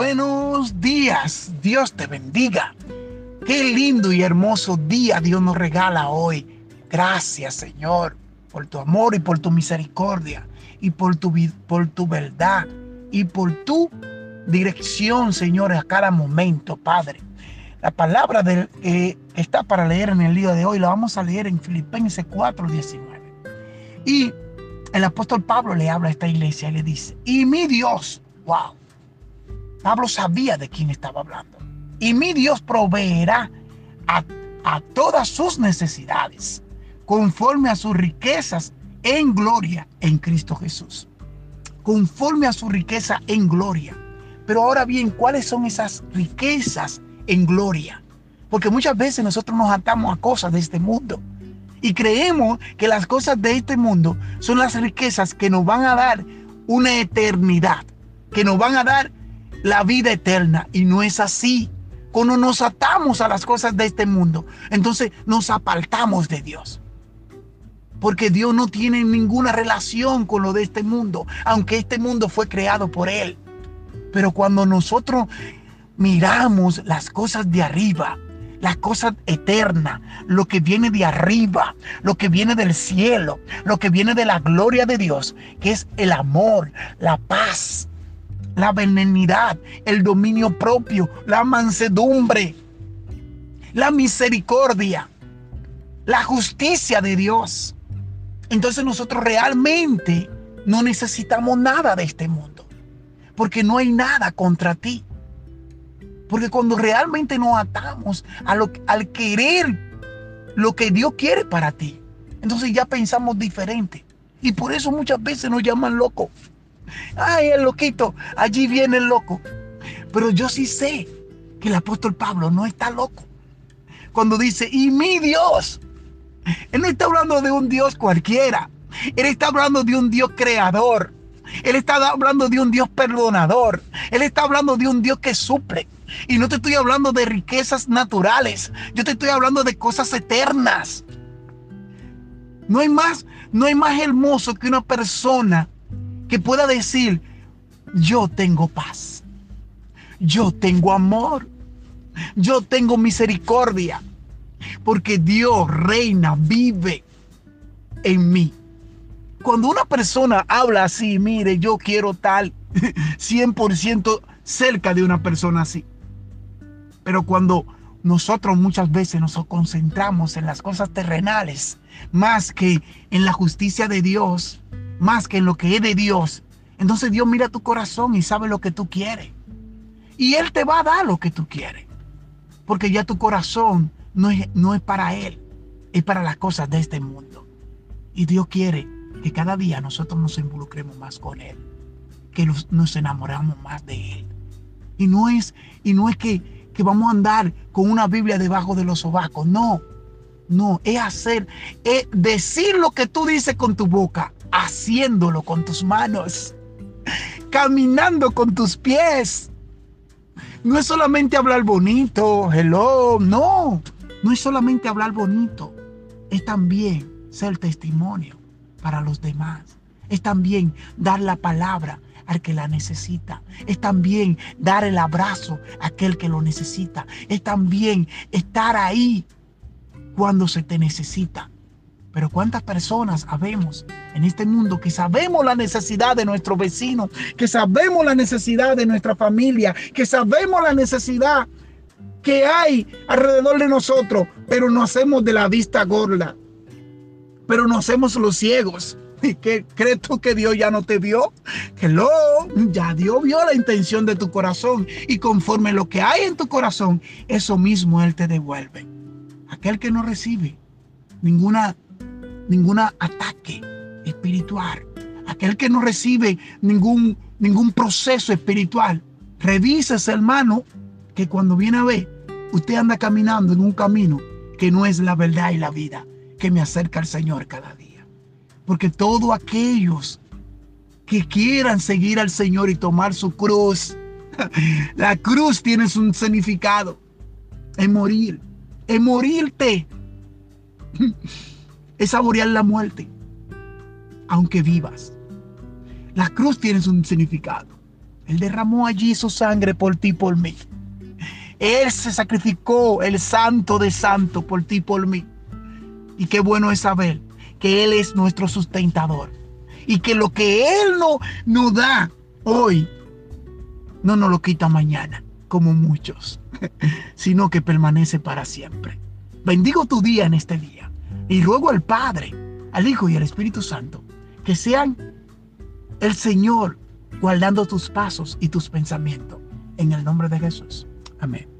buenos días. Dios te bendiga. Qué lindo y hermoso día Dios nos regala hoy. Gracias Señor por tu amor y por tu misericordia y por tu, por tu verdad y por tu dirección Señor a cada momento Padre. La palabra eh, está para leer en el día de hoy la vamos a leer en Filipenses 4:19. Y el apóstol Pablo le habla a esta iglesia y le dice, y mi Dios, wow, Pablo sabía de quién estaba hablando. Y mi Dios proveerá a, todas sus necesidades conforme a sus riquezas en gloria en Cristo Jesús. Conforme a su riqueza en gloria. Pero ahora bien, ¿cuáles son esas riquezas en gloria? Porque muchas veces nosotros nos atamos a cosas de este mundo y creemos que las cosas de este mundo son las riquezas que nos van a dar una eternidad, que nos van a dar la vida eterna. Y no es así. Cuando nos atamos a las cosas de este mundo, entonces nos apartamos de Dios. Porque Dios no tiene ninguna relación con lo de este mundo, aunque este mundo fue creado por Él. Pero cuando nosotros miramos las cosas de arriba, la cosa eterna, lo que viene de arriba, lo que viene del cielo, lo que viene de la gloria de Dios, que es el amor, la paz, la benignidad, el dominio propio, la mansedumbre, la misericordia, la justicia de Dios. Entonces nosotros realmente no necesitamos nada de este mundo, porque no hay nada contra ti. Porque cuando realmente nos atamos a lo, al querer lo que Dios quiere para ti, entonces ya pensamos diferente. Y por eso muchas veces nos llaman locos. Ay, el loquito, allí viene el loco. Pero yo sí sé que el apóstol Pablo no está loco. Cuando dice, y mi Dios, él no está hablando de un Dios cualquiera. Él está hablando de un Dios creador. Él está hablando de un Dios perdonador. Él está hablando de un Dios que suple. Y no te estoy hablando de riquezas naturales. Yo te estoy hablando de cosas eternas. No hay más, no hay más hermoso que una persona que pueda decir, yo tengo paz, yo tengo amor, yo tengo misericordia, porque Dios reina, vive en mí. Cuando una persona habla así, mire, yo quiero tal 100% cerca de una persona así. Pero cuando nosotros muchas veces nos concentramos en las cosas terrenales más que en la justicia de Dios, más que en lo que es de Dios, entonces Dios mira tu corazón y sabe lo que tú quieres. Y Él te va a dar lo que tú quieres. Porque ya tu corazón no es, no es para Él, es para las cosas de este mundo. Y Dios quiere que cada día nosotros nos involucremos más con Él, que nos, enamoramos más de Él. Y no es, y no es que, que vamos a andar con una Biblia debajo de los sobacos, no. No, es hacer, es decir lo que tú dices con tu boca haciéndolo con tus manos, caminando con tus pies. No es solamente hablar bonito, hello, no, no es solamente hablar bonito, es también ser testimonio para los demás. Es también dar la palabra al que la necesita. Es también dar el abrazo a aquel que lo necesita. Es también estar ahí cuando se te necesita. Pero cuántas personas habemos en este mundo que sabemos la necesidad de nuestro vecino, que sabemos la necesidad de nuestra familia, que sabemos la necesidad que hay alrededor de nosotros, pero no hacemos de la vista gorda, pero no hacemos los ciegos. ¿Y qué crees tú que Dios ya no te vio? Hello, ya Dios vio la intención de tu corazón y conforme lo que hay en tu corazón, eso mismo Él te devuelve. Aquel que no recibe ninguna ataque espiritual. Aquel que no recibe ningún, ningún proceso espiritual. Revísese, hermano, que cuando viene a ver, usted anda caminando en un camino que no es la verdad y la vida que me acerca al Señor cada día. Porque todos aquellos que quieran seguir al Señor y tomar su cruz, la cruz tiene un significado. Es morir, es morirte es saborear la muerte, aunque vivas. La cruz tiene un significado, Él derramó allí su sangre por ti, por mí. Él se sacrificó, el santo de santo, por ti, por mí. Y qué bueno es saber que Él es nuestro sustentador. Y que lo que Él no, nos da hoy, no nos lo quita mañana, como muchos, sino que permanece para siempre. Bendigo tu día en este día. Y ruego al Padre, al Hijo y al Espíritu Santo que sean el Señor guardando tus pasos y tus pensamientos. En el nombre de Jesús. Amén.